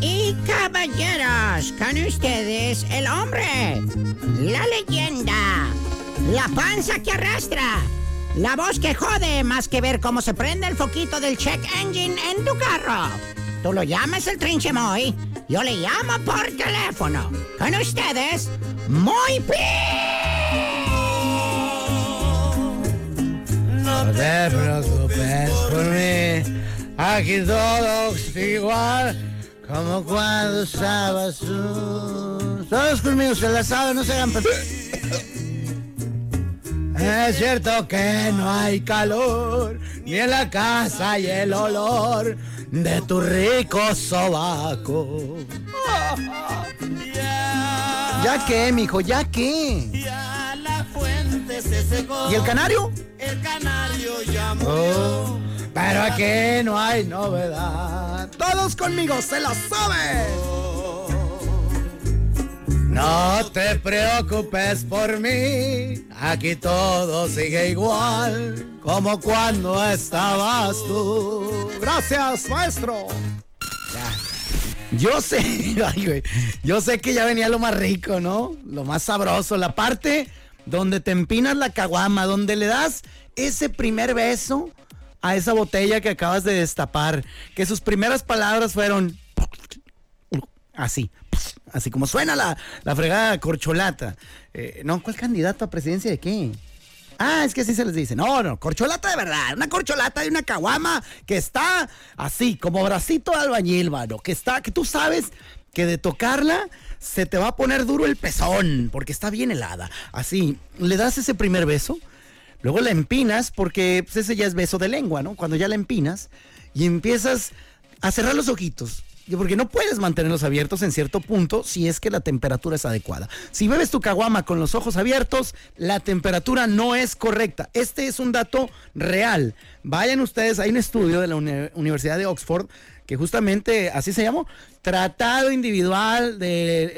Y caballeros, con ustedes el hombre, la leyenda, la panza que arrastra, la voz que jode más que ver cómo se prende el foquito del check engine en tu carro. Tú lo llamas el trinche Moy, yo le llamo por teléfono. Con ustedes, Moy P. No te preocupes por mí. Aquí todo igual como cuando estabas tú. Todos conmigo se la saben, no se hagan Es cierto que no hay calor, ni en la casa hay el olor de tu rico sobaco. ¿Ya qué, mijo? ¿Ya qué? Ya la fuente se secó. ¿Y el canario? El canario ya murió. Oh, pero aquí no hay novedad. Todos conmigo se la saben. No te preocupes por mí, aquí todo sigue igual como cuando estabas tú. Gracias, maestro. Yo sé, ay, güey, yo sé que ya venía lo más rico, ¿no? Lo más sabroso, la parte donde te empinas la caguama, donde le das ese primer beso a esa botella que acabas de destapar, que sus primeras palabras fueron así, así como suena la, la fregada corcholata. Eh, no, ¿cuál candidato a presidencia de qué? Ah, es que así se les dice. No, no, corcholata de verdad. Una corcholata de una caguama que está así, como bracito de albañil, mano. Que está, que tú sabes que de tocarla se te va a poner duro el pezón, porque está bien helada. Así, le das ese primer beso, luego la empinas, porque pues, ese ya es beso de lengua, ¿no? Cuando ya la empinas y empiezas a cerrar los ojitos. Porque no puedes mantenerlos abiertos en cierto punto si es que la temperatura es adecuada. Si bebes tu caguama con los ojos abiertos, la temperatura no es correcta. Este es un dato real. Vayan ustedes, hay un estudio de la Uni- Universidad de Oxford que justamente así se llamó, Tratado Individual del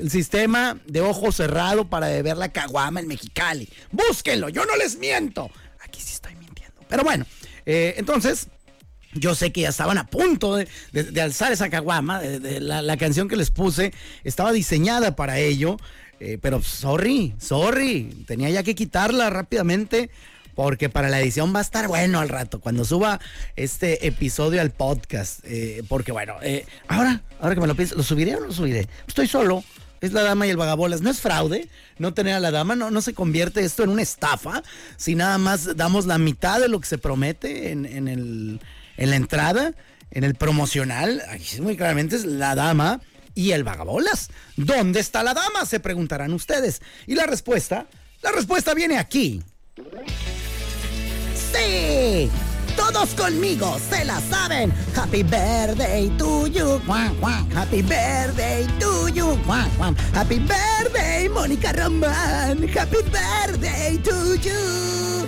el sistema de ojo cerrado para beber la caguama en Mexicali. Búsquenlo, yo no les miento. Aquí sí estoy mintiendo. Pero bueno, eh, entonces yo sé que ya estaban a punto de, de- de alzar esa caguama. de- de la, la canción que les puse estaba diseñada para ello. eh, pero sorry, sorry. Tenía ya que quitarla rápidamente. Porque para la edición va a estar bueno al rato, cuando suba este episodio al podcast. eh, porque bueno, eh, ahora, ahora que me lo pienso, ¿lo subiré o no lo subiré? Estoy solo. Es la dama y el vagabolas. No es fraude no tener a la dama, no, no se convierte esto en una estafa. Si nada más damos la mitad de lo que se promete en, en el, en la entrada, en el promocional, aquí muy claramente es la dama y el vagabolas. ¿Dónde está la dama? Se preguntarán ustedes. Y la respuesta, la respuesta viene aquí. ¡Sí! Todos conmigo se la saben. Happy birthday to you. Juan, Juan. Happy birthday to you. Juan, Juan. Happy birthday, Mónica Román. Happy birthday to you.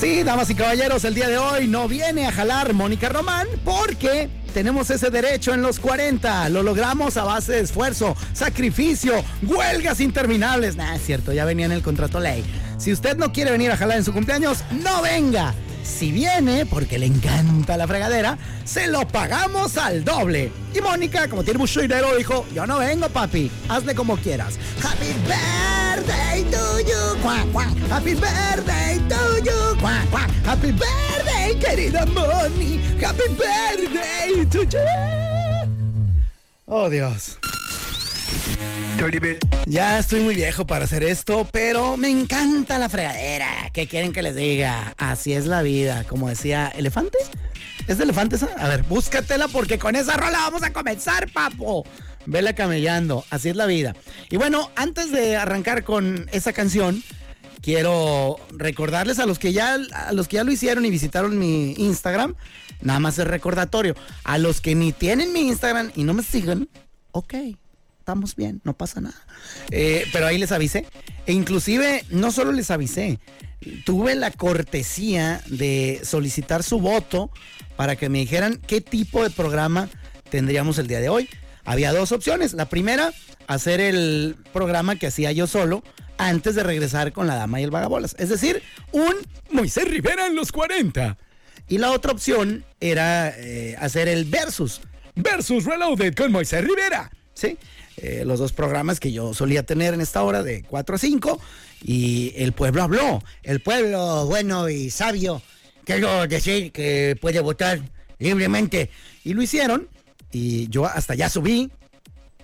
Sí, damas y caballeros, el día de hoy no viene a jalar Mónica Román porque tenemos ese derecho en los 40. Lo logramos a base de esfuerzo, sacrificio, huelgas interminables. Nah, es cierto, ya venía en el contrato ley. Si usted no quiere venir a jalar en su cumpleaños, no venga. Si viene, porque le encanta la fregadera, se lo pagamos al doble. Y Mónica, como tiene mucho dinero, dijo, yo no vengo, papi, hazle como quieras. Happy birthday to you, cuac, cuac. Happy birthday to you, cuac, cuac. Happy birthday, querida Moni. Happy birthday to you. Oh, Dios. Ya estoy muy viejo para hacer esto, pero me encanta la fregadera. ¿Qué quieren que les diga? Así es la vida, como decía Elefante. ¿Es de Elefante? A ver, búscatela porque con esa rola vamos a comenzar, papo. Vela camellando, así es la vida. Y bueno, antes de arrancar con esa canción, quiero recordarles a los que ya a los que ya lo hicieron y visitaron mi Instagram, nada más es recordatorio. A los que ni tienen mi Instagram y no me siguen, ok, estamos bien, no pasa nada. Eh, pero ahí les avisé. E inclusive, no solo les avisé, tuve la cortesía de solicitar su voto para que me dijeran qué tipo de programa tendríamos el día de hoy. Había dos opciones. La primera, hacer el programa que hacía yo solo antes de regresar con la dama y el vagabolas. Es decir, un Moisés Rivera en los 40. Y la otra opción era eh, hacer el versus. Versus Reloaded con Moisés Rivera. ¿Sí? Eh, los dos programas que yo solía tener en esta hora de 4 a 5. Y el pueblo habló. El pueblo bueno y sabio. Quiero decir que puede votar libremente. Y lo hicieron. Y yo hasta ya subí.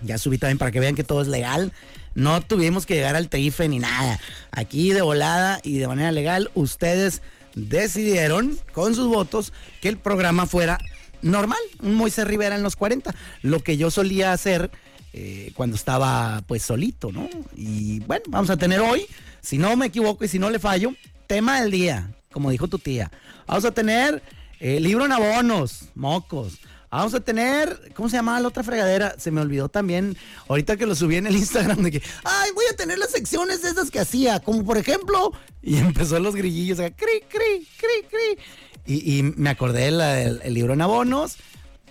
Ya subí también para que vean que todo es legal. No tuvimos que llegar al TIFE ni nada. Aquí de volada y de manera legal, ustedes decidieron con sus votos que el programa fuera normal, un Moisés Rivera en los 40, lo que yo solía hacer eh, cuando estaba pues solito, ¿no? Y bueno, vamos a tener hoy, si no me equivoco y si no le fallo, tema del día, como dijo tu tía. Vamos a tener eh, libro en abonos, mocos. Vamos a tener, ¿cómo se llamaba la otra fregadera? Se me olvidó también, ahorita que lo subí en el Instagram, de que, ay, voy a tener las secciones esas que hacía, como por ejemplo, y empezó los grillillos, cri, cri, cri, cri. Y, y me acordé del el libro en abonos,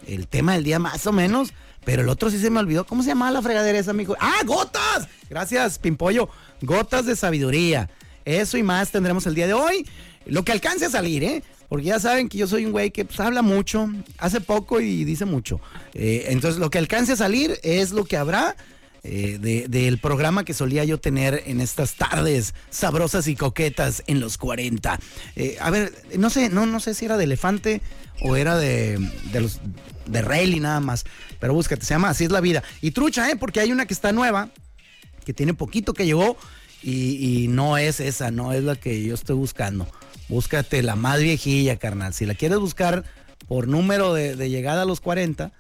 el tema del día más o menos, pero el otro sí se me olvidó. ¿Cómo se llamaba la fregadera esa, amigo? ¡Ah, gotas! Gracias, Pimpollo. Gotas de sabiduría. Eso y más tendremos el día de hoy. Lo que alcance a salir, ¿eh? Porque ya saben que yo soy un güey que pues, habla mucho, hace poco y dice mucho. Eh, entonces, lo que alcance a salir es lo que habrá eh, del programa que solía yo tener en estas tardes sabrosas y coquetas en los 40. Eh, a ver, no sé, no, no sé si era de elefante o era de, de los de Rayleigh nada más. Pero búscate, se llama Así es la vida. Y trucha, ¿eh? Porque hay una que está nueva, que tiene poquito que llegó y, y no es esa, no es la que yo estoy buscando. Búscate la más viejilla, carnal. Si la quieres buscar por número de, de, llegada a los 40,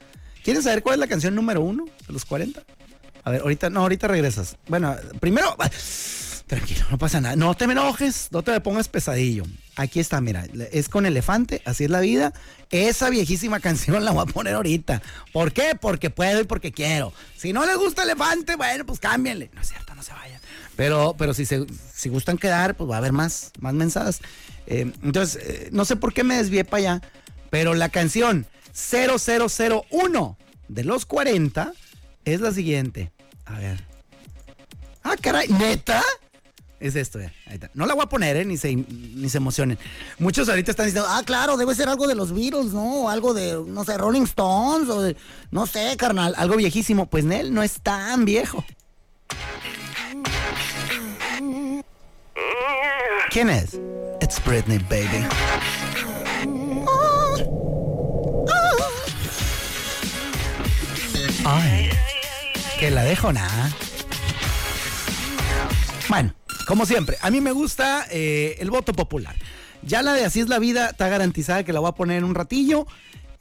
¿quieres saber cuál es la canción número uno de los 40? A ver, ahorita, no, ahorita regresas. Bueno, primero, tranquilo, no pasa nada. No te me enojes, no te pongas pesadillo. Aquí está, mira, es con elefante, así es la vida. Esa viejísima canción la voy a poner ahorita. ¿Por qué? Porque puedo y porque quiero. Si no les gusta elefante, bueno, pues cámbienle. No es cierto, no se vayan. Pero, pero si, se, si gustan quedar, pues va a haber más, más mensajes. Eh, entonces, eh, no sé por qué me desvié para allá, pero la canción 0001 de los 40 es la siguiente. A ver. Ah, caray, neta. Es esto, ya. Ahí está. No la voy a poner, ¿eh? Ni se, ni se emocionen. Muchos ahorita están diciendo, ah, claro, debe ser algo de los Beatles, ¿no? Algo de, no sé, Rolling Stones o de, no sé, carnal, algo viejísimo. Pues Nel no es tan viejo. ¿Quién es? It's Britney, baby. Ay, que la dejo nada. Bueno, como siempre, a mí me gusta eh, el voto popular. Ya la de Así es la vida está garantizada que la voy a poner en un ratillo.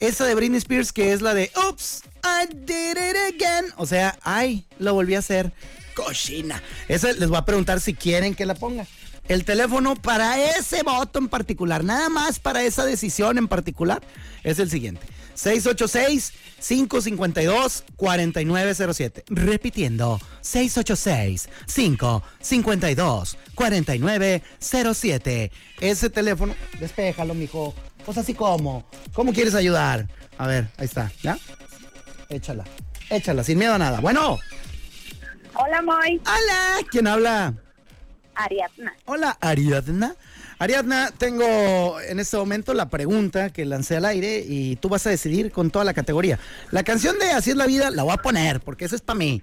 Esa de Britney Spears que es la de Oops, I did it again. O sea, ay, lo volví a hacer. Cochina. Esa les voy a preguntar si quieren que la ponga. El teléfono para ese voto en particular, nada más para esa decisión en particular, es el siguiente. 686-552-4907. Repitiendo, 686-552-4907. Ese teléfono, despéjalo, mijo. Pues así como, ¿cómo quieres ayudar? A ver, ahí está, ¿ya? Échala, échala, sin miedo a nada. Bueno. Hola, Moy. Hola, ¿quién habla? Ariadna. Hola, Ariadna. Ariadna, tengo en este momento la pregunta que lancé al aire y tú vas a decidir con toda la categoría. La canción de Así es la vida la voy a poner porque esa es para mí.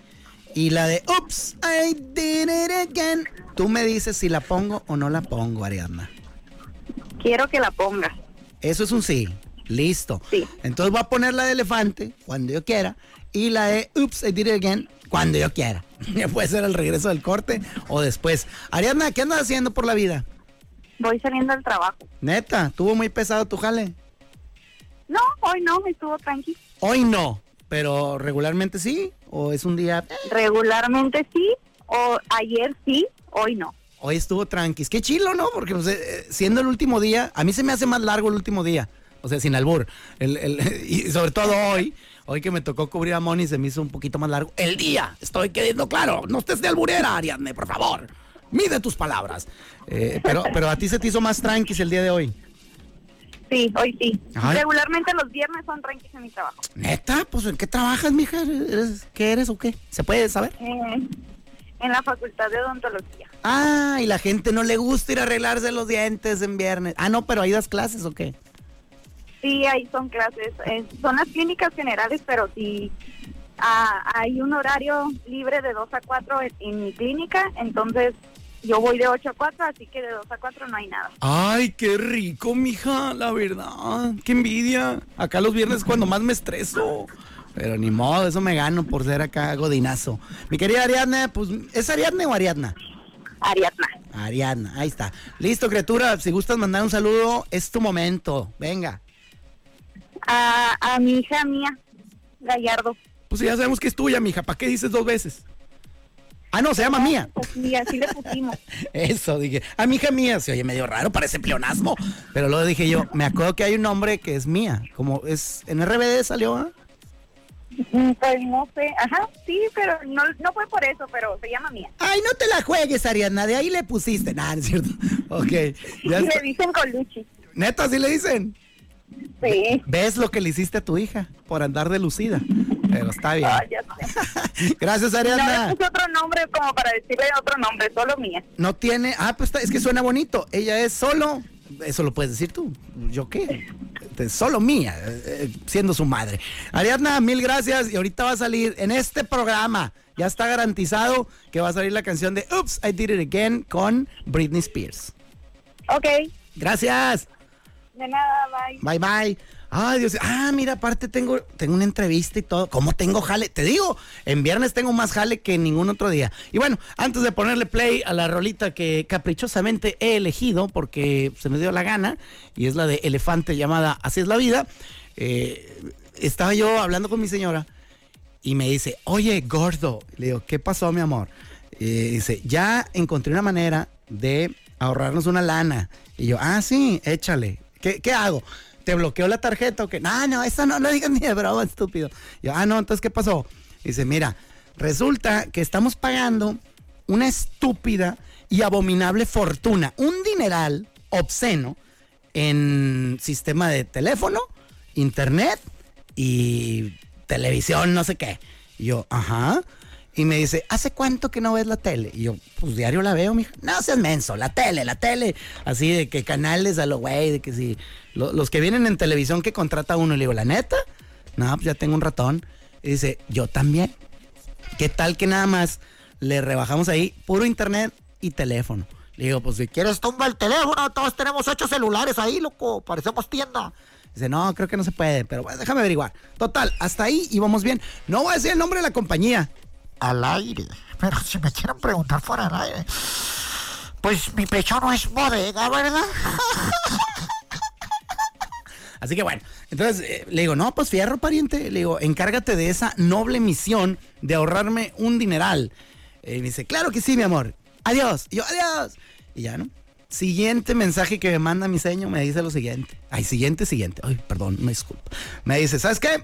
Y la de Oops, I did it again. Tú me dices si la pongo o no la pongo, Ariadna. Quiero que la pongas. Eso es un sí. Listo. Sí. Entonces voy a poner la de elefante cuando yo quiera y la de Oops, I did it again cuando yo quiera. Puede ser el regreso del corte o después. Ariadna, ¿qué andas haciendo por la vida? Voy saliendo del trabajo. Neta, ¿tuvo muy pesado tu jale? No, hoy no, estuvo tranqui. Hoy no, pero regularmente sí, o es un día... Regularmente sí, o ayer sí, hoy no. Hoy estuvo tranquis. Qué chilo, ¿no? Porque pues, eh, siendo el último día, a mí se me hace más largo el último día. O sea, sin albur. El, el- y sobre todo hoy, hoy que me tocó cubrir a Moni, se me hizo un poquito más largo. El día, estoy quedando claro. No estés de alburera, Ariadne, por favor. Mide tus palabras. Eh, pero, pero a ti se te hizo más tranquis el día de hoy. Sí, hoy sí. Ay. Regularmente los viernes son tranquilos en mi trabajo. ¿Neta? Pues ¿en qué trabajas, mija? ¿Eres- ¿Qué eres o qué? ¿Se puede saber? Eh, en la facultad de odontología. Ah, y la gente no le gusta ir a arreglarse los dientes en viernes. Ah, no, pero ahí das clases o qué? Sí, ahí son clases. eh, son las clínicas generales, pero sí ah, hay un horario libre de 2 a 4 en, en mi clínica. Entonces yo voy de 8 a 4, así que de 2 a 4 no hay nada. Ay, qué rico, mija, la verdad. Qué envidia. Acá los viernes es cuando más me estreso. Pero ni modo, eso me gano por ser acá godinazo. Mi querida Ariadna, pues, ¿es Ariadne o Ariadna? Ariadna. Ariadna, ahí está. Listo, criatura, si gustas mandar un saludo, es tu momento. Venga. A, a mi hija mía, Gallardo. Pues ya sabemos que es tuya, mija. ¿Para qué dices dos veces? Ah, no, se llama mía. Pues sí, así le pusimos. Eso, dije. A mi hija mía, se oye medio raro, parece pleonasmo. Pero luego dije yo, me acuerdo que hay un nombre que es mía. Como es, en RBD salió, ¿ah? Mm, Pues no sé, ajá, sí, pero no, no fue por eso, pero se llama mía. Ay, no te la juegues, Ariadna, de ahí le pusiste. Nada, es cierto. Ok. Ya Y le dicen Colucci. Neta, sí le dicen. Sí. ¿Ves lo que le hiciste a tu hija? Por andar de lucida. Pero está bien. Ay. Gracias, No Ariadna. le puse otro nombre como para decirle otro nombre, solo mía. No tiene. Ah, pues está- es que suena bonito. Ella es solo. Eso lo puedes decir tú. ¿Yo qué? Solo mía, eh, eh, siendo su madre. Ariadna, mil gracias. Y ahorita va a salir en este programa. Ya está garantizado que va a salir la canción de Oops, I Did It Again con Britney Spears. Ok, Gracias. de nada, bye. Bye bye. Ay, Dios. Ah, mira, aparte tengo, tengo una entrevista y todo. ¿Cómo tengo jale? Te digo, en viernes tengo más jale que en ningún otro día. Y bueno, antes de ponerle play a la rolita que caprichosamente he elegido porque se me dio la gana, y es la de Elefante llamada Así es la vida, eh, estaba yo hablando con mi señora y me dice, oye, gordo. Le digo, ¿qué pasó, mi amor? Y dice, ya encontré una manera de ahorrarnos una lana. Y yo, ah, sí, échale. ¿Qué, qué hago? ¿Te bloqueo la tarjeta o qué? No, no, eso no lo digas ni de broma, estúpido. Yo, ah, no, entonces, ¿qué pasó? Dice, mira, resulta que estamos pagando una estúpida y abominable fortuna, un dineral obsceno en sistema de teléfono, internet y televisión, no sé qué. Y yo, ajá. Y me dice, ¿hace cuánto que no ves la tele? Y yo, pues diario la veo, mija. No seas menso, la tele, la tele. Así de que canales a lo güey, de que si. lo- los que vienen en televisión que contrata uno, le digo, ¿la neta? No, pues ya tengo un ratón. Y dice, yo también. ¿Qué tal que nada más le rebajamos ahí puro internet y teléfono? Le digo, pues si quieres tumba el teléfono, todos tenemos ocho celulares ahí, loco, parecemos tienda. Dice, no, creo que no se puede, pero bueno, déjame averiguar. Total, hasta ahí íbamos bien. No voy a decir el nombre de la compañía. Al aire. Pero si me quieren preguntar fuera del aire, pues mi pecho no es bodega, ¿verdad? Así que bueno, entonces eh, le digo, no, pues fierro, pariente. Le digo, encárgate de esa noble misión de ahorrarme un dineral. Eh, y me dice, claro que sí, mi amor. Adiós. Yo, adiós. Y ya, ¿no? Siguiente mensaje que me manda mi seño me dice lo siguiente. Ay, siguiente, siguiente. Ay, perdón, me disculpo. Me dice, ¿sabes qué?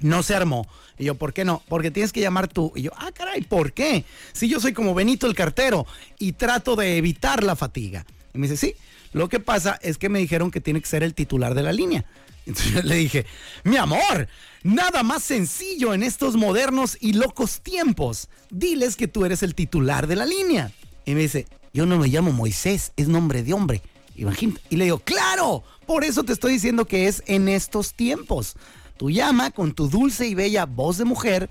No se armó. Y yo, ¿por qué no? Porque tienes que llamar tú. Y yo, ah, caray, ¿por qué? Si yo soy como Benito el cartero y trato de evitar la fatiga. Y me dice, sí, lo que pasa es que me dijeron que tiene que ser el titular de la línea. Entonces yo le dije, mi amor, nada más sencillo en estos modernos y locos tiempos. Diles que tú eres el titular de la línea. Y me dice, yo no me llamo Moisés, es nombre de hombre. Y le digo, claro, por eso te estoy diciendo que es en estos tiempos. Tú llama con tu dulce y bella voz de mujer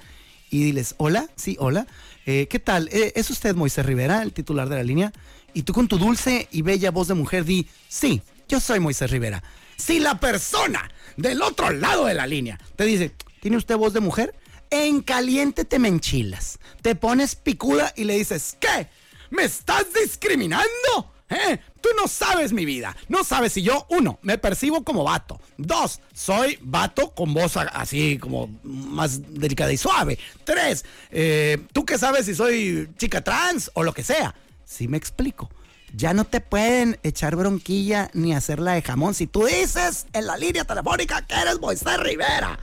y diles, hola, sí, hola, eh, ¿qué tal? Eh, ¿Es usted Moisés Rivera, el titular de la línea? Y tú con tu dulce y bella voz de mujer di, sí, yo soy Moisés Rivera. Si la persona del otro lado de la línea te dice, ¿tiene usted voz de mujer? En caliente te me enchilas, te pones picuda y le dices, ¿qué? ¿Me estás discriminando? ¿Eh? Tú no sabes mi vida. No sabes si yo, uno, me percibo como vato. Dos, soy vato con voz así como más delicada y suave. Tres, eh, tú qué sabes si soy chica trans o lo que sea. Si me explico. Ya no te pueden echar bronquilla ni hacerla de jamón. Si tú dices en la línea telefónica que eres Moisés Rivera,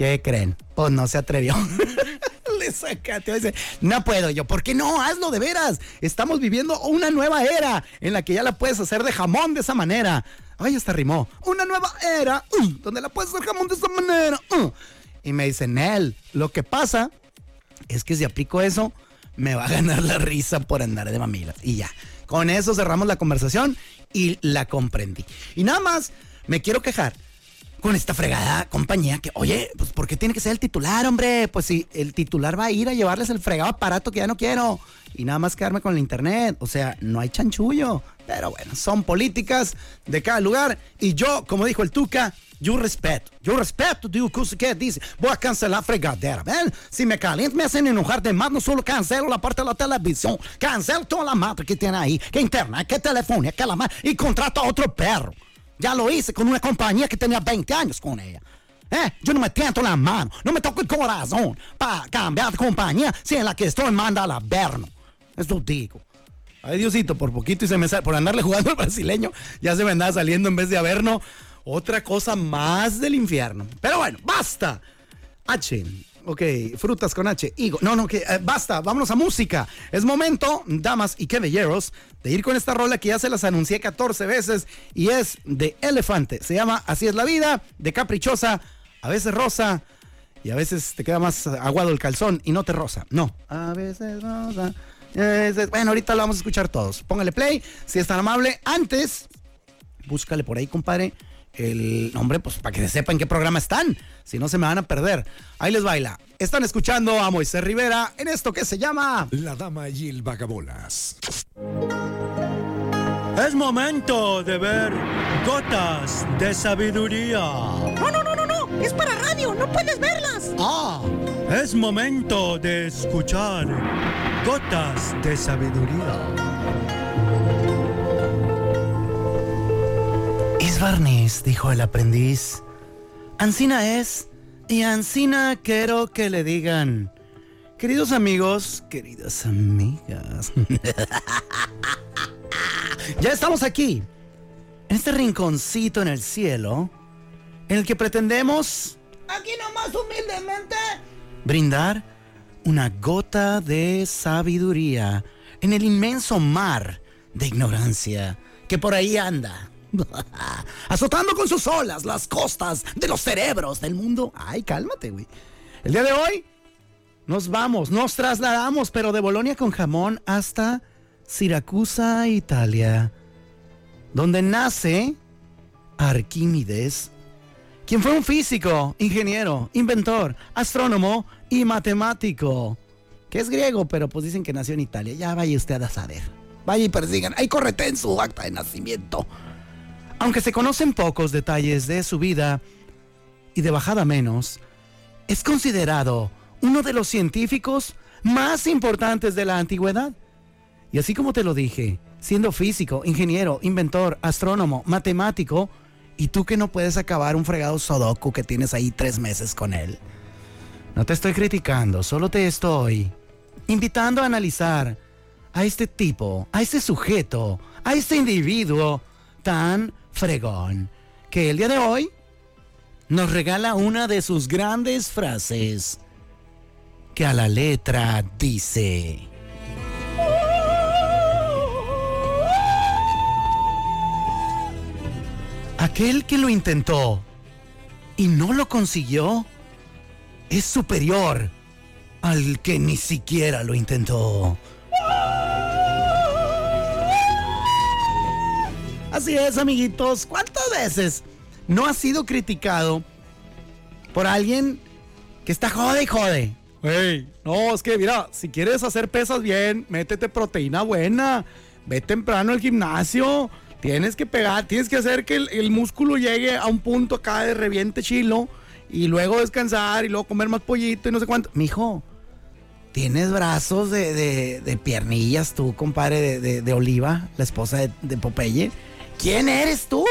¿qué creen? Pues no se atrevió. Le sacateó y dice, no puedo yo. ¿Por qué no? Hazlo de veras. Estamos viviendo una nueva era en la que ya la puedes hacer de jamón de esa manera. Ay, hasta rimó. Una nueva era uh, donde la puedes hacer jamón de esa manera. uh. Y me dice, Nel, lo que pasa es que si aplico eso, me va a ganar la risa por andar de mamilas. Y ya. Con eso cerramos la conversación y la comprendí. Y nada más, me quiero quejar con esta fregada compañía que, oye, pues ¿por qué tiene que ser el titular, hombre? Pues si el titular va a ir a llevarles el fregado aparato que ya no quiero y nada más quedarme con el internet. O sea, no hay chanchullo. Pero bueno, son políticas de cada lugar y yo, como dijo el Tuca, yo respeto. Yo respeto, digo, que dice, voy a cancelar fregadera, ¿ven? Si me caliento, me hacen enojar de más, no solo cancelo la parte de la televisión, cancelo toda la madre que tiene ahí, que internet, que teléfono, aquela madre, y contrato a otro perro. Ya lo hice con una compañía que tenía 20 años con ella. ¿Eh? Yo no me tiento la mano, no me toco el corazón para cambiar de compañía si en la que estoy manda al averno. Eso digo. Ay, Diosito, por poquito y se me sale, por andarle jugando al brasileño, ya se me andaba saliendo en vez de averno otra cosa más del infierno. Pero bueno, basta. H. Ok, frutas con H. Higo. No, no, que eh, basta. Vámonos a música. Es momento, damas y caballeros, de ir con esta rola que ya se las anuncié 14 veces y es de Elefante. Se llama Así es la vida, de Caprichosa, a veces rosa y a veces te queda más aguado el calzón y no te rosa. No, a veces rosa. Bueno, ahorita lo vamos a escuchar todos. Póngale play, si es tan amable. Antes, búscale por ahí, compadre, el nombre, pues para que sepan en qué programa están. Si no, se me van a perder. Ahí les baila. Están escuchando a Moisés Rivera en esto que se llama. La dama y el vagabolas. Es momento de ver gotas de sabiduría. No, no, no, no, no. Es para radio. No puedes verlas. ¡Ah! Es momento de escuchar gotas de sabiduría. Barniz, dijo el aprendiz. Ancina es, y Ancina quiero que le digan. Queridos amigos, queridas amigas. ya estamos aquí, en este rinconcito en el cielo, en el que pretendemos, aquí nomás humildemente, brindar una gota de sabiduría en el inmenso mar de ignorancia que por ahí anda. Azotando con sus olas las costas de los cerebros del mundo. Ay, cálmate, güey. El día de hoy nos vamos, nos trasladamos, pero de Bolonia con jamón hasta Siracusa, Italia, donde nace Arquímedes, quien fue un físico, ingeniero, inventor, astrónomo y matemático, que es griego, pero pues dicen que nació en Italia. Ya vaya usted a saber. Vaya y persigan. Ahí correte en su acta de nacimiento. Aunque se conocen pocos detalles de su vida y de bajada menos, es considerado uno de los científicos más importantes de la antigüedad. Y así como te lo dije, siendo físico, ingeniero, inventor, astrónomo, matemático, y tú que no puedes acabar un fregado sudoku que tienes ahí tres meses con él. No te estoy criticando, solo te estoy invitando a analizar a este tipo, a este sujeto, a este individuo tan fregón, que el día de hoy nos regala una de sus grandes frases, que a la letra dice... Aquel que lo intentó y no lo consiguió es superior al que ni siquiera lo intentó. Así es, amiguitos. ¿Cuántas veces no has sido criticado por alguien que está jode y jode? No, es que mira, si quieres hacer pesas bien, métete proteína buena. Ve temprano al gimnasio. Tienes que pegar, tienes que hacer que el, músculo llegue a un punto acá de reviente chilo. Y luego descansar y luego comer más pollito y no sé cuánto. Mijo, tienes brazos de, de- de piernillas tú, compadre, de, de- Oliva, la esposa de Popeye. ¿Quién eres tú?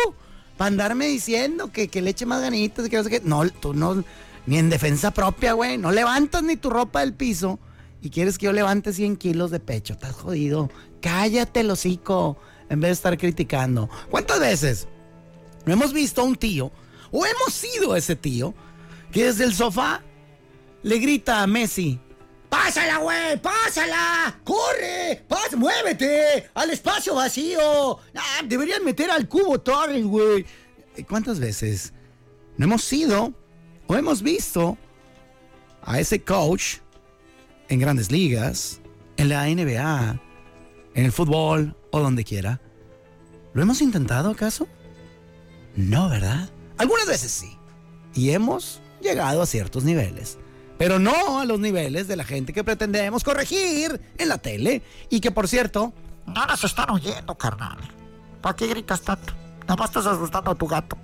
Para andarme diciendo que, que le eche más ganitas, que no sé qué. No, tú no, ni en defensa propia, güey. No levantas ni tu ropa del piso y quieres que yo levante 100 kilos de pecho. Estás jodido. Cállate el hocico en vez de estar criticando. ¿Cuántas veces hemos visto a un tío, o hemos sido ese tío, que desde el sofá le grita a Messi, ¡Pásala, güey! ¡Pásala! ¡Corre! ¡Pás, ¡Muévete! ¡Al espacio vacío! Ah, deberían meter al cubo Torres, güey. ¿Cuántas veces no hemos sido o hemos visto a ese coach en grandes ligas, en la NBA, en el fútbol o donde quiera? ¿Lo hemos intentado acaso? No, ¿verdad? Algunas veces sí. Y hemos llegado a ciertos niveles. Pero no a los niveles de la gente que pretendemos corregir en la tele. Y que por cierto... No nos están oyendo, carnal. ¿Para qué gritas tanto? Nada más estás asustando a tu gato.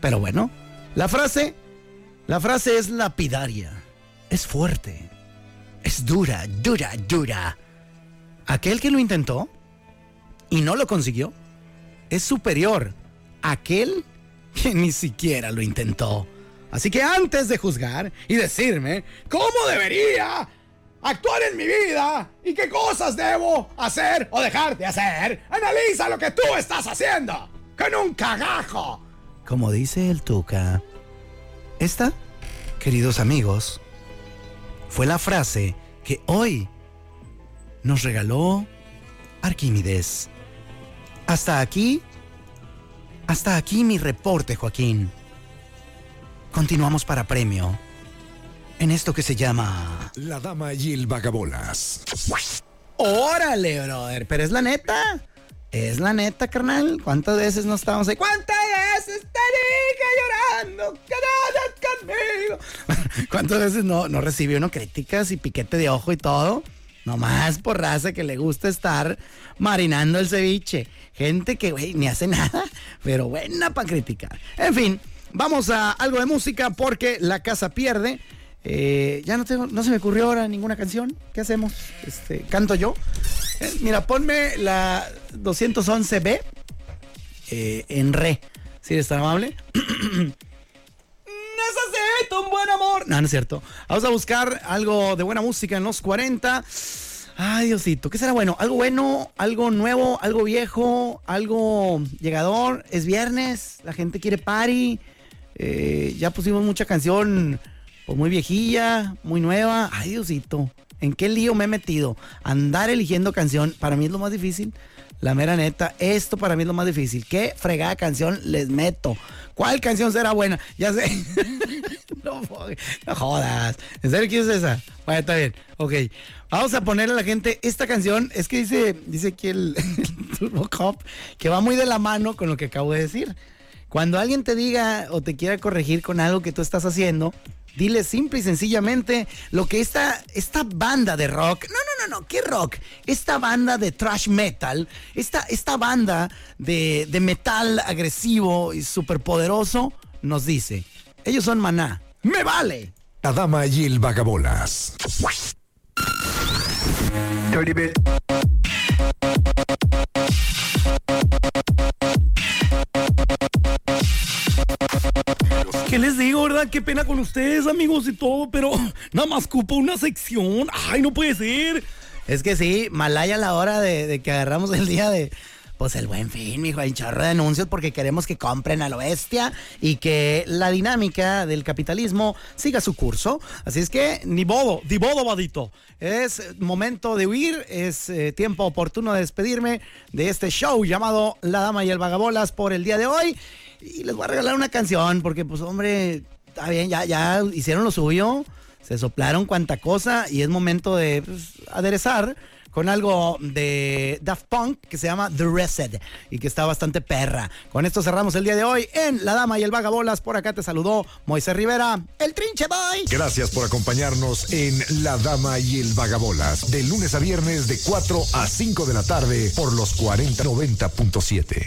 Pero bueno, la frase... La frase es lapidaria. Es fuerte. Es dura, dura, dura. Aquel que lo intentó y no lo consiguió es superior a aquel que ni siquiera lo intentó. Así que antes de juzgar y decirme cómo debería actuar en mi vida y qué cosas debo hacer o dejar de hacer, analiza lo que tú estás haciendo con un cagajo. Como dice el Tuca, esta, queridos amigos, fue la frase que hoy nos regaló Arquímedes. Hasta aquí, hasta aquí mi reporte, Joaquín. Continuamos para premio en esto que se llama... La Dama y el Vagabolas. Órale, brother, pero es la neta. Es la neta, carnal. ¿Cuántas veces no estábamos ahí? ¿Cuántas veces te dije llorando que no conmigo? ¿Cuántas veces no, no recibió uno críticas y piquete de ojo y todo? Nomás por raza que le gusta estar marinando el ceviche. Gente que, güey, ni hace nada, pero buena para criticar. En fin, vamos a algo de música porque la casa pierde. Eh, ya no tengo, no se me ocurrió ahora ninguna canción. ¿Qué hacemos? Este, canto yo. Eh, mira, ponme la 211B eh, en re. Si eres tan amable. Necesito un buen amor. No, no es cierto. Vamos a buscar algo de buena música en los 40. Ay, Diosito, ¿qué será bueno? ¿Algo bueno? ¿Algo nuevo? ¿Algo viejo? ¿Algo llegador? ¿Es viernes? ¿La gente quiere party? Eh, ya pusimos mucha canción pues muy viejilla, muy nueva. Ay, Diosito, ¿en qué lío me he metido? Andar eligiendo canción, para mí es lo más difícil. La mera neta, esto para mí es lo más difícil. ¿Qué fregada canción les meto? ¿Cuál canción será buena? Ya sé. no, jodas. ¿En serio quieres esa? Bueno, está bien. Ok. Vamos a ponerle a la gente esta canción. Es que dice, dice aquí el Turbo Cop que va muy de la mano con lo que acabo de decir. Cuando alguien te diga o te quiera corregir con algo que tú estás haciendo, dile simple y sencillamente lo que esta, esta banda de rock, no, no, no, no, ¿qué rock? Esta banda de trash metal, esta, esta banda de, de metal agresivo y superpoderoso nos dice, ellos son maná, me vale. La Dama y el Vagabolas. ¿Qué les digo, verdad? Qué pena con ustedes, amigos y todo, pero nada más cupo una sección. Ay, no puede ser. Es que sí, Malaya la hora de, de que agarramos el día de. Pues el buen fin, mijo, hay chorro de anuncios porque queremos que compren a lo bestia y que la dinámica del capitalismo siga su curso. Así es que, Ni bodo, ni bodo, vadito. es momento de huir, es eh, tiempo oportuno de despedirme de este show llamado La Dama y el Vagabolas por el día de hoy. Y les voy a regalar una canción porque, pues, hombre, está bien, ya, ya hicieron lo suyo, se soplaron cuanta cosa y es momento de pues, aderezar con algo de Daft Punk que se llama The Reset y que está bastante perra. Con esto cerramos el día de hoy en La Dama y el Vagabolas. Por acá te saludó Moisés Rivera, el Trinche Boy. Gracias por acompañarnos en La Dama y el Vagabolas. De lunes a viernes de 4 a 5 de la tarde por los 4090.7.